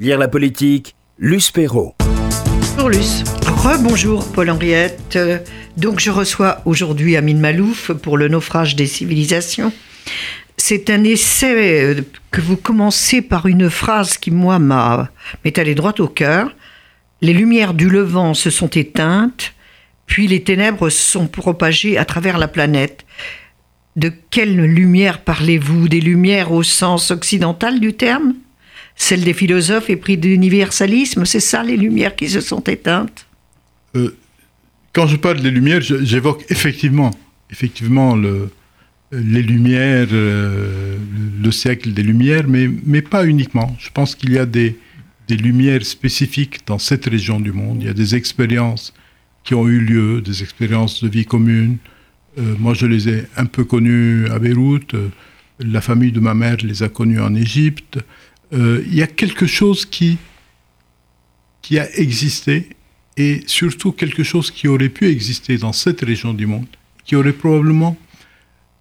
Lire la politique, Luce Perrault. Bonjour Luce. Rebonjour Paul-Henriette. Donc je reçois aujourd'hui Amine Malouf pour le naufrage des civilisations. C'est un essai euh, que vous commencez par une phrase qui, moi, m'a m'est allée droit au cœur. Les lumières du Levant se sont éteintes, puis les ténèbres se sont propagées à travers la planète. De quelle lumière parlez-vous? Des lumières au sens occidental du terme? Celle des philosophes épris d'universalisme, c'est ça les lumières qui se sont éteintes? Euh, quand je parle des lumières, j'évoque effectivement, effectivement le, les lumières, euh, le siècle des lumières, mais, mais pas uniquement. Je pense qu'il y a des, des lumières spécifiques dans cette région du monde. Il y a des expériences qui ont eu lieu, des expériences de vie commune. Euh, moi, je les ai un peu connues à Beyrouth. La famille de ma mère les a connues en Égypte. Euh, il y a quelque chose qui, qui a existé et surtout quelque chose qui aurait pu exister dans cette région du monde, qui aurait probablement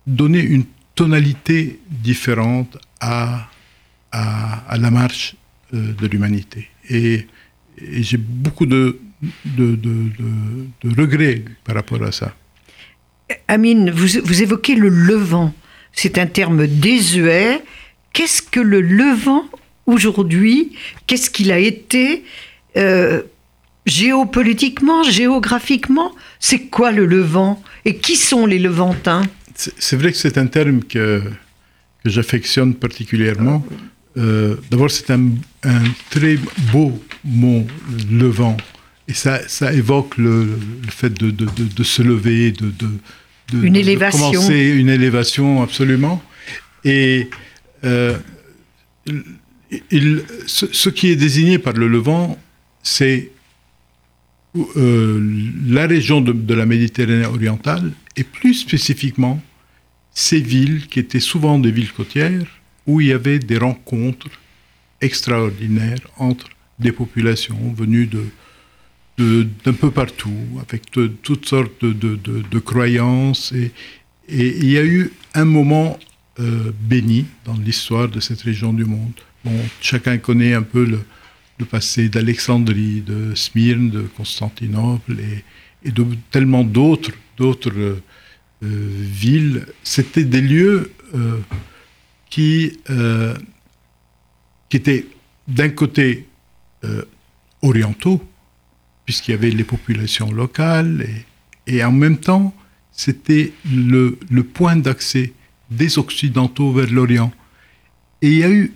donné une tonalité différente à, à, la marche euh, de l'humanité. Et, j'ai beaucoup de, de- de regrets par rapport à ça. Amine, vous, vous évoquez le Levant. C'est un terme désuet. Qu'est-ce que le Levant aujourd'hui Qu'est-ce qu'il a été euh, géopolitiquement, géographiquement C'est quoi le Levant Et qui sont les Levantins? C'est vrai que c'est un terme que, que j'affectionne particulièrement. Euh, D'abord, c'est un, un très beau mot, levant. Et ça, ça évoque le, le fait de, de, de, de se lever, de, Une élévation. commencer une élévation, absolument. Et euh, ce, qui est désigné par le Levant, c'est euh, la région de, la Méditerranée orientale et plus spécifiquement ces villes qui étaient souvent des villes côtières où il y avait des rencontres extraordinaires entre des populations venues d'un peu partout, avec toutes sortes de, croyances. Et, et il y a eu un moment euh, béni dans l'histoire de cette région du monde. Chacun connaît un peu le, passé d'Alexandrie, de Smyrne, de Constantinople et, de tellement d'autres euh, villes. C'était des lieux euh, qui, euh, qui étaient d'un côté orientaux, puisqu'il y avait les populations locales, et, et en même temps, c'était le, le point d'accès des Occidentaux vers l'Orient. Et il y a eu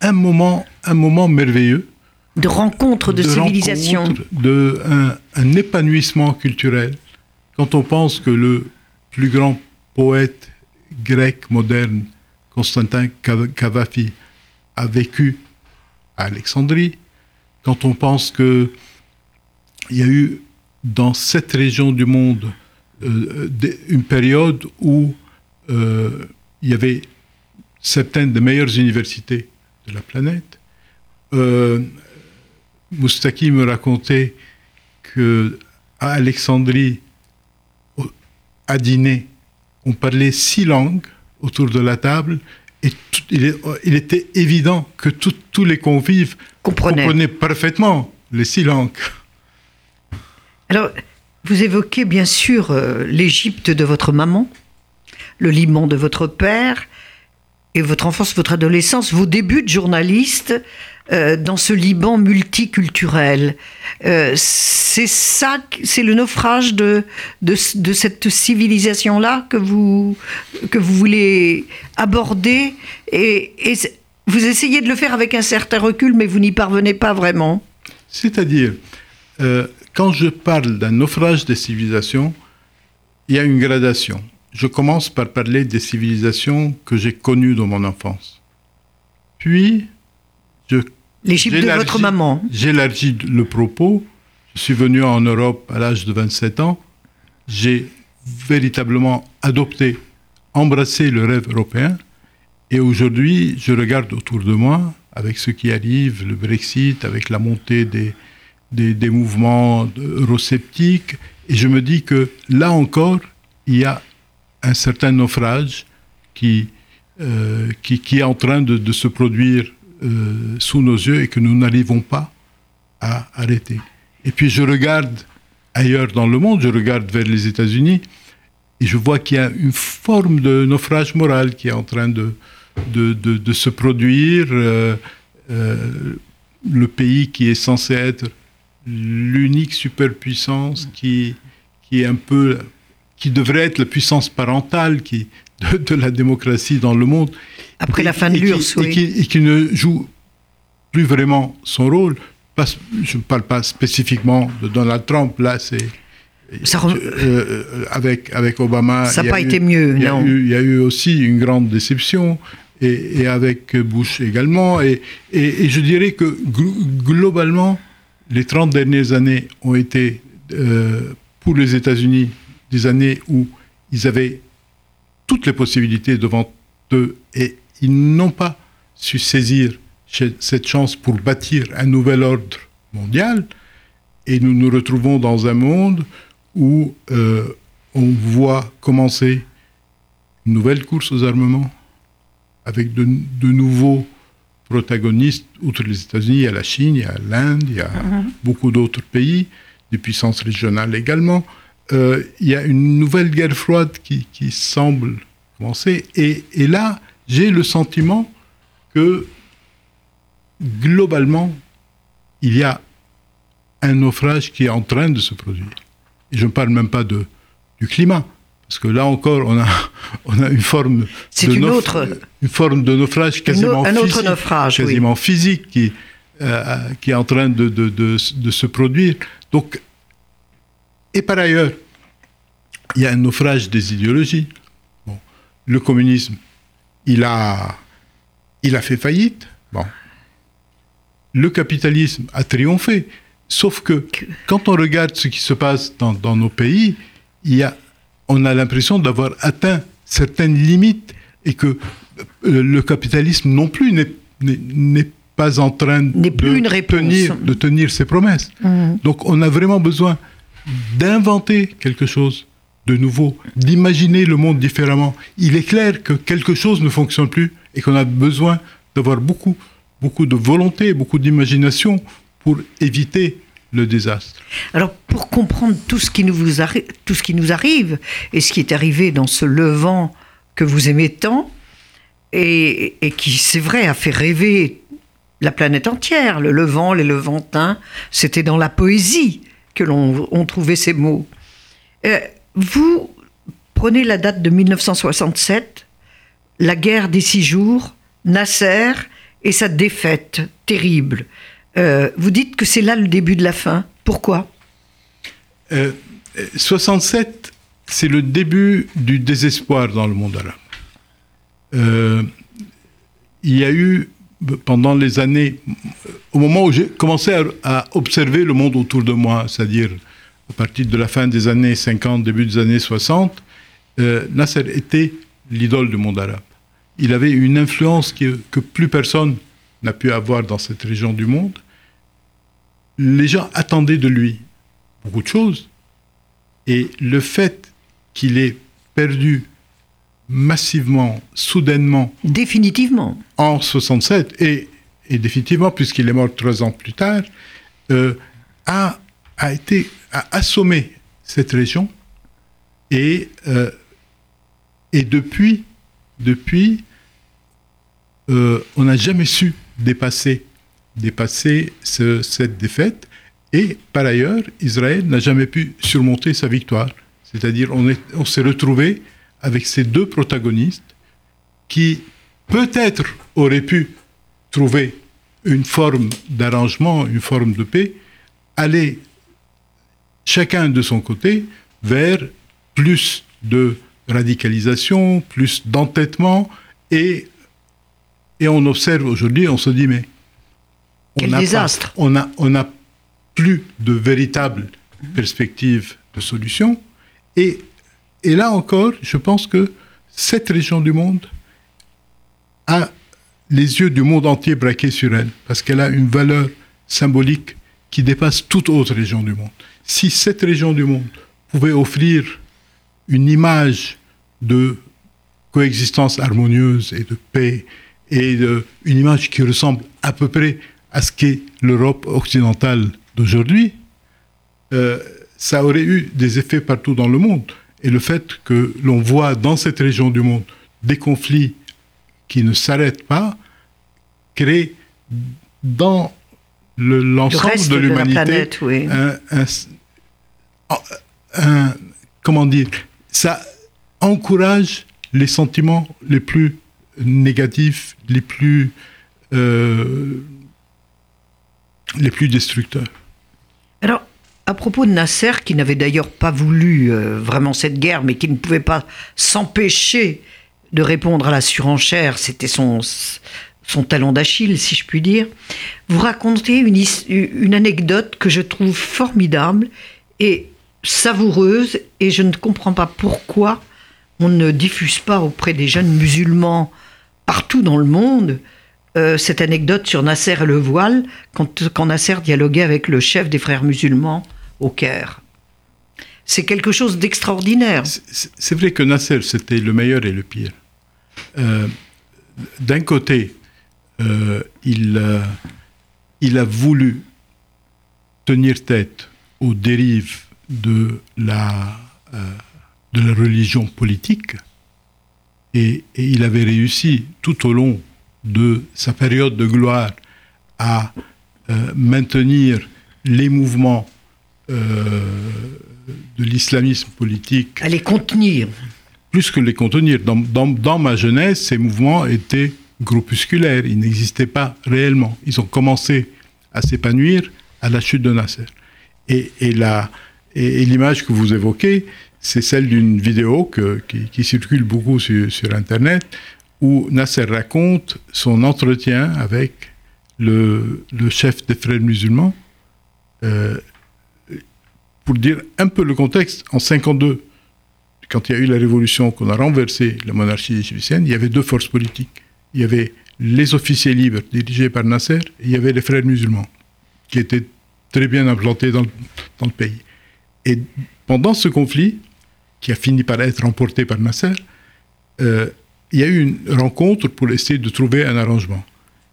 un moment, un moment merveilleux De rencontres de, civilisation rencontre, de un, un épanouissement culturel. Quand on pense que le plus grand poète grec moderne, Constantin Cav- Cavafi, a vécu à Alexandrie, quand on pense que il y a eu dans cette région du monde euh, une période où euh, il y avait certaines des meilleures universités de la planète. Euh, Moustaki me racontait que à Alexandrie, à dîner, on parlait six langues autour de la table et tout- il, était évident que tout- tous les convives Comprenaient. comprenaient parfaitement les six langues. Alors, vous évoquez bien sûr euh, l'Égypte de votre maman, le Liban de votre père, et votre enfance, votre adolescence, vos débuts de journaliste euh, dans ce Liban multiculturel. Euh, c'est ça, c'est le naufrage de, de, cette civilisation-là que vous, que vous voulez aborder, et, vous essayez de le faire avec un certain recul, mais vous n'y parvenez pas vraiment. C'est-à-dire, euh, quand je parle d'un naufrage des civilisations, il y a une gradation. Je commence par parler des civilisations que j'ai connues dans mon enfance. Puis, je L'Égypte de J'élargis- votre maman. J'élargis le propos. Je suis venu en Europe à l'âge de 27 ans. J'ai véritablement adopté, embrassé le rêve européen. Et aujourd'hui, je regarde autour de moi, avec ce qui arrive, le Brexit, avec la montée des, des, des mouvements eurosceptiques, et je me dis que là encore, il y a un certain naufrage qui, euh, qui, qui est en train de, se produire euh, sous nos yeux et que nous n'arrivons pas à arrêter. Et puis je regarde ailleurs dans le monde, je regarde vers les États-Unis et je vois qu'il y a une forme de naufrage moral qui est en train de, de, de, se produire. Euh, le pays qui est censé être l'unique superpuissance qui, qui est un peu qui devrait être la puissance parentale qui, de, la démocratie dans le monde. Après la fin de l'URSS, oui. Et qui, ne joue plus vraiment son rôle. je ne parle pas spécifiquement de Donald Trump, là c'est... Euh, euh, avec, avec Obama... Ça n'a pas été mieux, non. il y a eu aussi une grande déception, et, avec Bush également. Et, et, je dirais que globalement, les 30 dernières années ont été, euh, pour les États-Unis, des années où ils avaient toutes les possibilités devant eux et ils n'ont pas su saisir cette chance pour bâtir un nouvel ordre mondial. Et nous nous retrouvons dans un monde où euh, on voit commencer une nouvelle course aux armements avec de, nouveaux protagonistes, outre les États-Unis, il y a la Chine, il y a l'Inde, il y a mm-hmm. beaucoup d'autres pays, des puissances régionales également. Euh, il y a une nouvelle guerre froide qui, semble commencer. Et, là, j'ai le sentiment que globalement, il y a un naufrage qui est en train de se produire. Et je ne parle même pas de, du climat, parce que là encore, on a, on a une forme de une, autre... une forme de naufrage quasiment un physique, autre naufrage, quasiment physique qui, euh, qui est en train de, de, de, de se produire. Donc, et par ailleurs, il y a un naufrage des idéologies. Bon. Le communisme, il a, il a fait faillite. Bon. Le capitalisme a triomphé. Sauf que quand on regarde ce qui se passe dans, dans nos pays, il y a, on a l'impression d'avoir atteint certaines limites et que euh, le capitalisme non plus n'est pas en train de, tenir, de tenir ses promesses. Mmh. Donc on a vraiment besoin d'inventer quelque chose de nouveau, d'imaginer le monde différemment. Il est clair que quelque chose ne fonctionne plus et qu'on a besoin d'avoir beaucoup, beaucoup de volonté, beaucoup d'imagination pour éviter le désastre. Alors, pour comprendre tout ce, qui nous tout ce qui nous arrive et ce qui est arrivé dans ce levant que vous aimez tant, et, et qui, c'est vrai, a fait rêver la planète entière, le Levant, les Levantins, c'était dans la poésie que l'on trouvait ces mots. Euh, vous prenez la date de 1967, la guerre des six jours, Nasser et sa défaite terrible. Euh, vous dites que c'est là le début de la fin. Pourquoi? 67, euh, c'est le début du désespoir dans le monde arabe. Euh, il y a eu, pendant les années, au moment où j'ai commencé à, observer le monde autour de moi, c'est-à-dire à partir de la fin des années 50, début des années 60, Nasser était l'idole du monde arabe. Il avait une influence que plus personne n'a pu avoir dans cette région du monde. Les gens attendaient de lui beaucoup de choses. Et le fait qu'il ait perdu massivement, soudainement. Définitivement. En 67, et, définitivement, puisqu'il est mort trois ans plus tard, euh, a, a, été, a assommé cette région. Et, euh, et depuis, depuis euh, on n'a jamais su dépasser, dépasser cette défaite. Et par ailleurs, Israël n'a jamais pu surmonter sa victoire. C'est-à-dire, on, on s'est retrouvé avec ces deux protagonistes qui peut-être auraient pu trouver une forme d'arrangement, une forme de paix, aller chacun de son côté vers plus de radicalisation, plus d'entêtement et et on observe aujourd'hui, on se dit, mais. Quel désastre On n'a on a plus de véritable perspective de solution. Et, et là encore, je pense que cette région du monde a les yeux du monde entier braqués sur elle, parce qu'elle a une valeur symbolique qui dépasse toute autre région du monde. Si cette région du monde pouvait offrir une image de coexistence harmonieuse et de paix et une image qui ressemble à peu près à ce qu'est l'Europe occidentale d'aujourd'hui, euh, ça aurait eu des effets partout dans le monde. Et le fait que l'on voit dans cette région du monde des conflits qui ne s'arrêtent pas crée dans l'ensemble de l'humanité un, comment dire, ça encourage les sentiments les plus négatifs, les plus euh, les plus destructeurs. Alors, à propos de Nasser, qui n'avait d'ailleurs pas voulu euh, vraiment cette guerre, mais qui ne pouvait pas s'empêcher de répondre à la surenchère, c'était son, son talon d'Achille, si je puis dire, vous racontez une, anecdote que je trouve formidable et savoureuse, et je ne comprends pas pourquoi on ne diffuse pas auprès des jeunes musulmans partout dans le monde euh, cette anecdote sur Nasser et le voile, quand, quand Nasser dialoguait avec le chef des frères musulmans au Caire. C'est quelque chose d'extraordinaire. C'est vrai que Nasser, c'était le meilleur et le pire. Euh, d'un côté, euh, il, a voulu tenir tête aux dérives de la, la religion politique, et, il avait réussi tout au long de sa période de gloire à euh, maintenir les mouvements euh, de l'islamisme politique. À les contenir. Plus que les contenir. Dans, dans, ma jeunesse, ces mouvements étaient groupusculaires, ils n'existaient pas réellement. Ils ont commencé à s'épanouir à la chute de Nasser. Et, et l'image que vous évoquez, c'est celle d'une vidéo qui, circule beaucoup sur, sur Internet, où Nasser raconte son entretien avec le, chef des frères musulmans. Euh, pour dire un peu le contexte, en 52, quand il y a eu la révolution, qu'on a renversé la monarchie égyptienne, il y avait deux forces politiques. Il y avait les officiers libres dirigés par Nasser et il y avait les frères musulmans qui étaient très bien implantés dans, le pays. Et pendant ce conflit, qui a fini par être remporté par Nasser, euh, il y a eu une rencontre pour essayer de trouver un arrangement.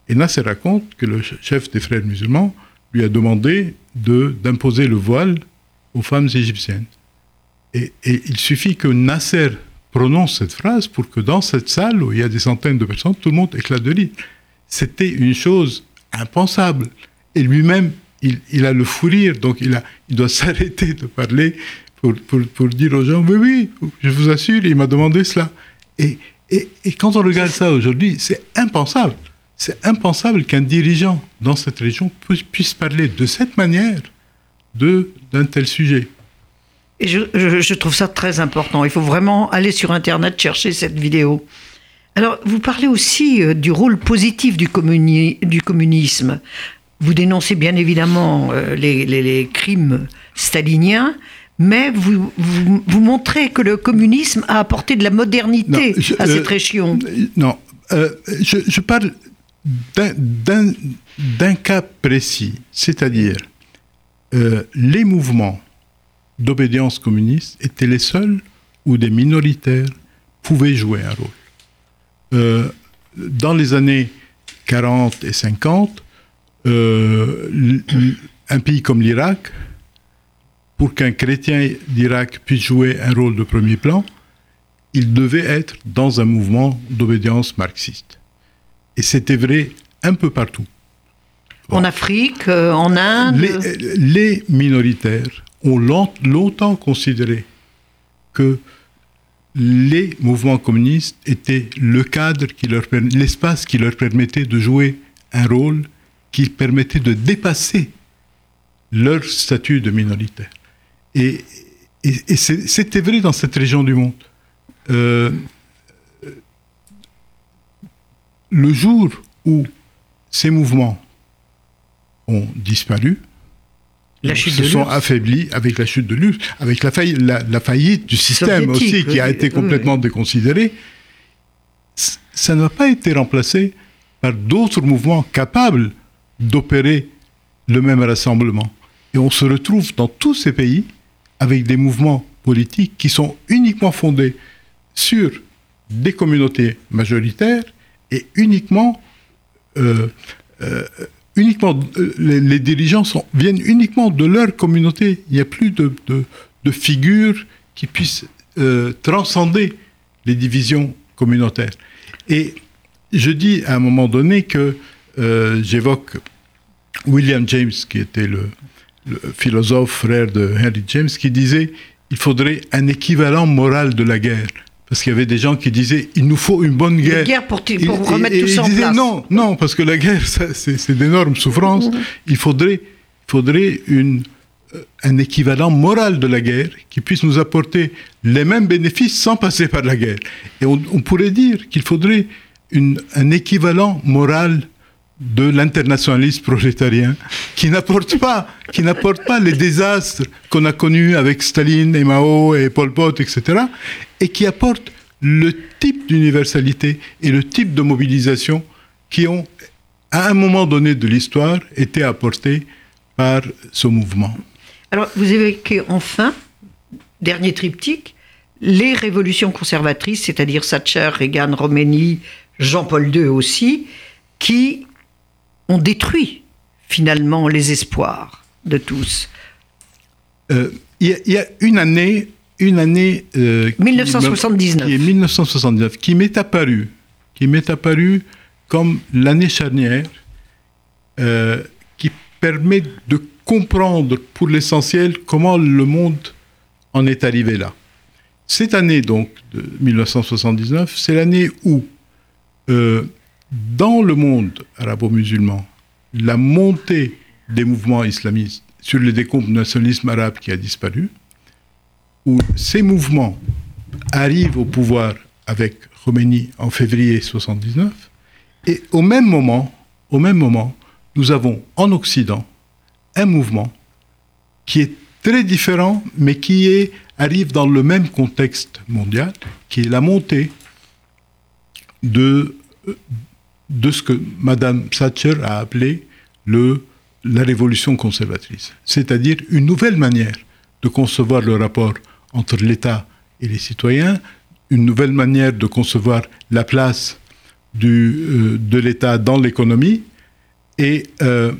Et Nasser raconte que le chef des frères musulmans lui a demandé d'imposer le voile aux femmes égyptiennes. Et, il suffit que Nasser prononce cette phrase pour que dans cette salle où il y a des centaines de personnes, tout le monde éclate de rire. C'était une chose impensable. Et lui-même, il, a le fou rire, donc il, doit s'arrêter de parler pour, dire aux gens, oui, oui, je vous assure, il m'a demandé cela. Et, quand on regarde ça aujourd'hui, c'est impensable. C'est impensable qu'un dirigeant dans cette région puisse parler de cette manière d'un tel sujet. Et je, trouve ça très important. Il faut vraiment aller sur Internet chercher cette vidéo. Alors, vous parlez aussi euh, du rôle positif du, du communisme. Vous dénoncez bien évidemment euh, les, les crimes staliniens, mais vous, vous, montrez que le communisme a apporté de la modernité à cette euh, région. non, je, parle d'un cas précis, c'est-à-dire euh, les mouvements d'obédience communiste étaient les seuls où des minoritaires pouvaient jouer un rôle. dans les années 40 et 50, un pays comme l'Irak pour qu'un chrétien d'Irak puisse jouer un rôle de premier plan, il devait être dans un mouvement d'obédience marxiste. Et c'était vrai un peu partout. En Afrique, euh, en Inde les, minoritaires ont longtemps considéré que les mouvements communistes étaient le cadre, qui leur l'espace qui leur permettait de jouer un rôle qui permettait de dépasser leur statut de minoritaire. Et, c'était vrai dans cette région du monde. Euh, le jour où ces mouvements ont disparu, la se sont affaiblis avec la chute de l'URSS, avec la, faillite, la, faillite du système aussi qui a été complètement déconsidéré, ça n'a pas été remplacé par d'autres mouvements capables d'opérer le même rassemblement. Et on se retrouve dans tous ces pays avec des mouvements politiques qui sont uniquement fondés sur des communautés majoritaires Et uniquement, euh, euh, uniquement les, dirigeants viennent uniquement de leur communauté. Il n'y a plus de, de, qui puissent transcender les divisions communautaires. Et je dis à un moment donné que j'évoque William James, qui était le, le philosophe frère de Henry James, qui disait il faudrait un équivalent moral de la guerre. Parce qu'il y avait des gens qui disaient il nous faut une bonne guerre. Une guerre pour, pour remettre tout ça en place. Non, non, parce que la guerre, c'est d'énormes souffrances. Mmh. Il faudrait, faudrait une, euh, un équivalent moral de la guerre qui puisse nous apporter les mêmes bénéfices sans passer par la guerre. Et on, on pourrait dire qu'il faudrait une, un équivalent moral de l'internationalisme prolétarien qui n'apporte pas, qui n'apporte pas les désastres qu'on a connus avec Staline et Mao et Pol Pot, etc., et qui apporte le type d'universalité et le type de mobilisation qui ont, à un moment donné de l'histoire, été apportés par ce mouvement. Alors, vous évoquez enfin, dernier triptyque, les révolutions conservatrices, c'est-à-dire Thatcher, Reagan, Roménie, Jean-Paul II aussi, qui ont détruit finalement les espoirs de tous. Euh, il y, a une année, une année 1979, qui, est 1979, qui m'est apparue, qui m'est apparue comme l'année charnière, euh, qui permet de comprendre pour l'essentiel comment le monde en est arrivé là. Cette année donc de 1979, c'est l'année où euh, dans le monde arabo-musulman, la montée des mouvements islamistes sur le décompte du nationalisme arabe qui a disparu, où ces mouvements arrivent au pouvoir avec Khomeini en février 1979, et au même moment, au même moment, nous avons en Occident un mouvement qui est très différent, mais qui est, arrive dans le même contexte mondial, qui est la montée de, de ce que Madame Thatcher a appelé le, la révolution conservatrice, c'est-à-dire une nouvelle manière de concevoir le rapport entre l'État et les citoyens, une nouvelle manière de concevoir la place du, euh, de l'État dans l'économie, et euh,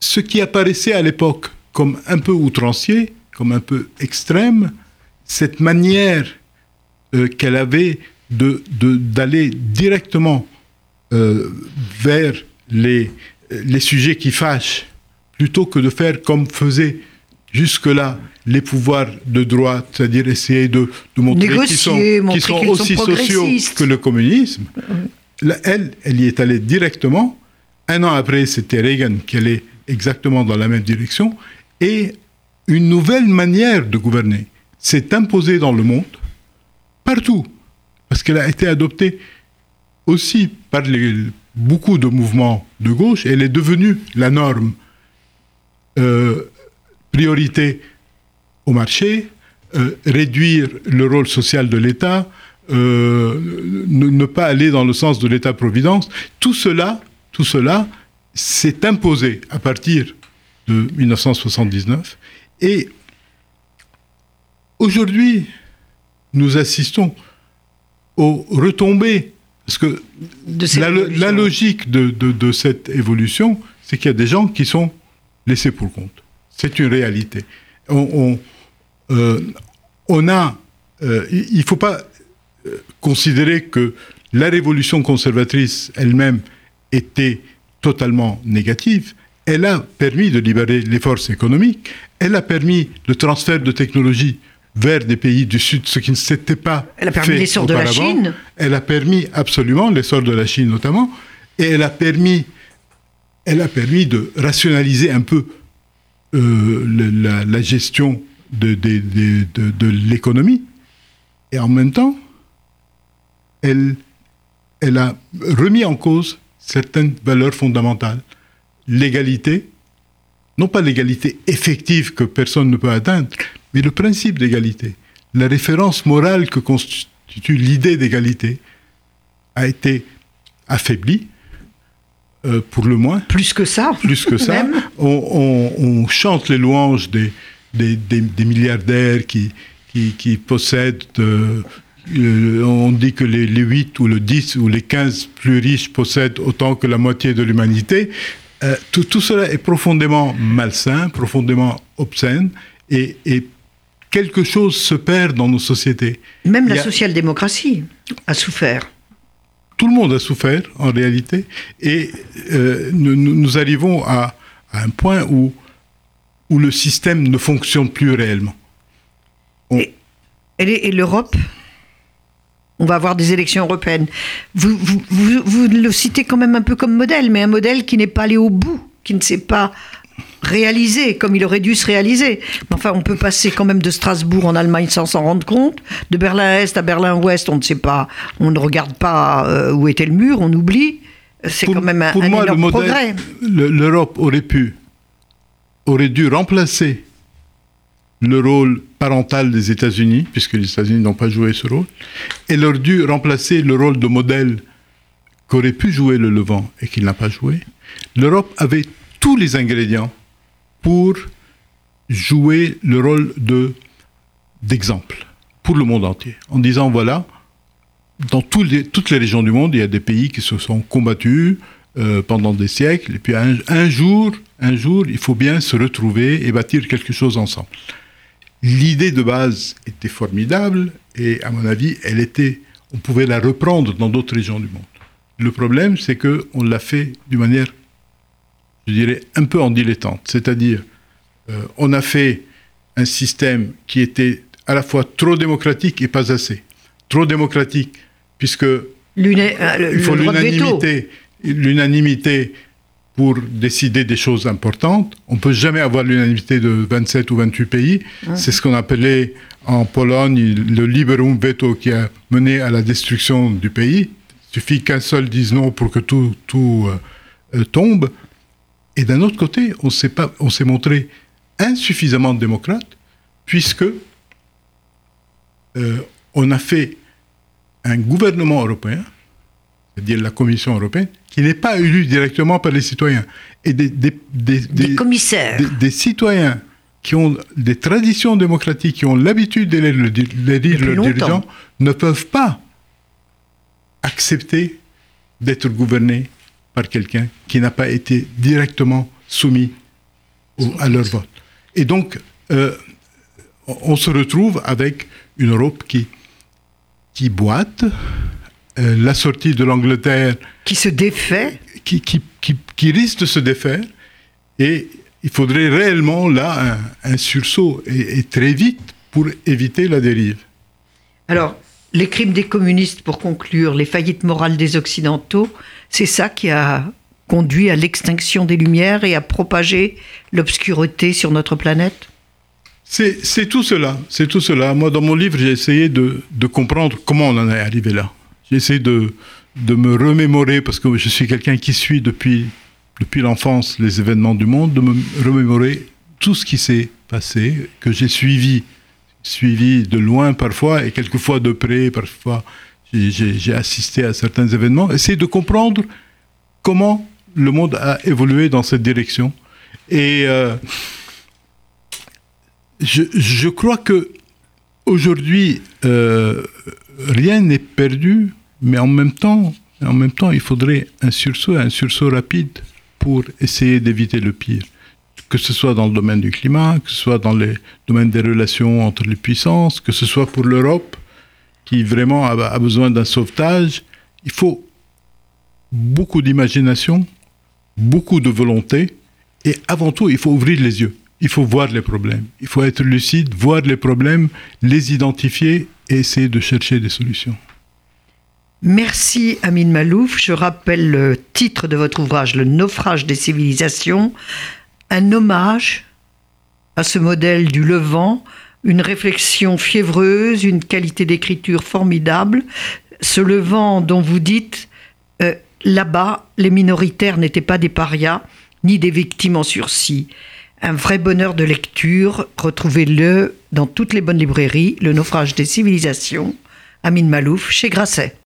ce qui apparaissait à l'époque comme un peu outrancier, comme un peu extrême, cette manière euh, qu'elle avait d'aller de, d'aller directement euh, vers les, les sujets qui fâchent, plutôt que de faire comme faisaient jusque-là les pouvoirs de droite, c'est-à-dire essayer de, de montrer qu'ils sont, sont, aussi sociaux que le communisme. elle, elle y est allée directement. Un an après, c'était Reagan qui allait exactement dans la même direction. Et une nouvelle manière de gouverner s'est imposée dans le monde, partout, parce qu'elle a été adoptée aussi par les, beaucoup de mouvements de gauche, elle est devenue la norme. Euh, priorité au marché, euh, réduire le rôle social de l'État, euh, ne, pas aller dans le sens de l'État-providence, tout cela, tout cela s'est imposé à partir de 1979. Et aujourd'hui, nous assistons aux retombées parce que la, logique de, cette évolution, c'est qu'il y a des gens qui sont laissés pour compte. C'est une réalité. On, euh, a, euh, il ne faut pas euh, considérer que la révolution conservatrice elle-même était totalement négative. Elle a permis de libérer les forces économiques. Elle a permis le transfert de technologies vers des pays du Sud, ce qui ne s'était pas Elle a permis l'essor de la Chine. Elle a permis absolument l'essor de la Chine notamment, et elle a permis, elle a permis de rationaliser un peu euh, la, gestion de, de, de, de l'économie. Et en même temps, elle, elle a remis en cause certaines valeurs fondamentales. L'égalité, non pas l'égalité effective que personne ne peut atteindre, mais le principe d'égalité, la référence morale que constitue l'idée d'égalité, a été affaiblie, euh, pour le moins. Plus que ça. Plus que ça. On, chante les louanges des, des, milliardaires qui, qui, possèdent, euh, Euh, on dit que les, les, 8 ou le 10 ou les 15 plus riches possèdent autant que la moitié de l'humanité. Tout, tout, cela est profondément malsain, profondément obscène, et, et, quelque chose se perd dans nos sociétés. Même la a... social-démocratie a souffert. Tout le monde a souffert, en réalité, et euh, nous, nous, arrivons à, à, un point où, où le système ne fonctionne plus réellement. On... Et, et l'Europe on va avoir des élections européennes. Vous, vous, vous, vous, le citez quand même un peu comme modèle, mais un modèle qui n'est pas allé au bout, qui ne s'est pas réalisé comme il aurait dû se réaliser. Enfin, on peut passer quand même de Strasbourg en Allemagne sans s'en rendre compte, de Berlin-Est à Berlin-Ouest, on ne sait pas, on ne regarde pas euh, où était le mur, on oublie. C'est quand même un, pour un moi, énorme le modèle, progrès. L'Europe aurait pu, aurait dû remplacer le rôle parental des États-Unis, puisque les États-Unis n'ont pas joué ce rôle, et leur dû remplacer le rôle de modèle qu'aurait pu jouer le Levant et qu'il n'a pas joué. L'Europe avait tous les ingrédients pour jouer le rôle de d'exemple pour le monde entier, en disant voilà, dans les, toutes les régions du monde, il y a des pays qui se sont combattus euh, pendant des siècles, et puis un, un jour, un jour, il faut bien se retrouver et bâtir quelque chose ensemble. L'idée de base était formidable et, à mon avis, elle était, on pouvait la reprendre dans d'autres régions du monde. Le problème, c'est que on l'a fait d'une manière, je dirais, un peu en dilettante. C'est-à-dire, euh, on a fait un système qui était à la fois trop démocratique et pas assez. Trop démocratique, puisque euh, il faut veto. l'unanimité, l'unanimité pour décider des choses importantes. On peut jamais avoir l'unanimité de 27 ou 28 pays. C'est ce qu'on appelait en Pologne le liberum veto qui a mené à la destruction du pays. Il suffit qu'un seul dise non pour que tout, tout euh, euh, tombe. Et d'un autre côté, on s'est pas, on s'est montré insuffisamment démocrate puisque euh, on a fait un gouvernement européen, c'est-à-dire la Commission européenne, qui n'est pas élu directement par les citoyens. Et des, des, des, Des commissaires. des- des citoyens qui ont des traditions démocratiques, qui ont l'habitude d'élire le- leurs dirigeants, ne peuvent pas accepter d'être gouvernés par quelqu'un qui n'a pas été directement soumis au- à leur vote. Et donc, euh, on se retrouve avec une Europe qui, qui boite, euh, la sortie de l'Angleterre qui se défait. qui, qui, qui, qui risque de se défaire et il faudrait réellement là un, un sursaut et, et très vite pour éviter la dérive. Alors, les crimes des communistes, pour conclure, les faillites morales des Occidentaux, c'est ça qui a conduit à l'extinction des Lumières et à propager l'obscurité sur notre planète? C'est tout cela, c'est tout cela. Moi, dans mon livre, j'ai essayé de, comprendre comment on en est arrivé là. J'ai essayé de, me remémorer, parce que je suis quelqu'un qui suit depuis, depuis l'enfance les événements du monde, de me remémorer tout ce qui s'est passé, que j'ai suivi, suivi de loin parfois, et quelquefois de près, parfois j'ai assisté à certains événements. Essayer de comprendre comment le monde a évolué dans cette direction. Et... euh, je, crois que aujourd'hui euh, rien n'est perdu, mais en même temps, en même temps, il faudrait un sursaut, un sursaut rapide pour essayer d'éviter le pire. Que ce soit dans le domaine du climat, que ce soit dans le domaine des relations entre les puissances, que ce soit pour l'Europe, qui vraiment a, besoin d'un sauvetage, il faut beaucoup d'imagination, beaucoup de volonté, et avant tout, il faut ouvrir les yeux. Il faut voir les problèmes. Il faut être lucide, voir les problèmes, les identifier et essayer de chercher des solutions. Merci Amine Malouf. Je rappelle le titre de votre ouvrage, Le naufrage des civilisations, un hommage à ce modèle du Levant, une réflexion fiévreuse, une qualité d'écriture formidable. Ce Levant dont vous dites, euh, là-bas, les minoritaires n'étaient pas des parias, ni des victimes en sursis. Un vrai bonheur de lecture. Retrouvez-le dans toutes les bonnes librairies, Le naufrage des civilisations. Amine Malouf, chez Grasset.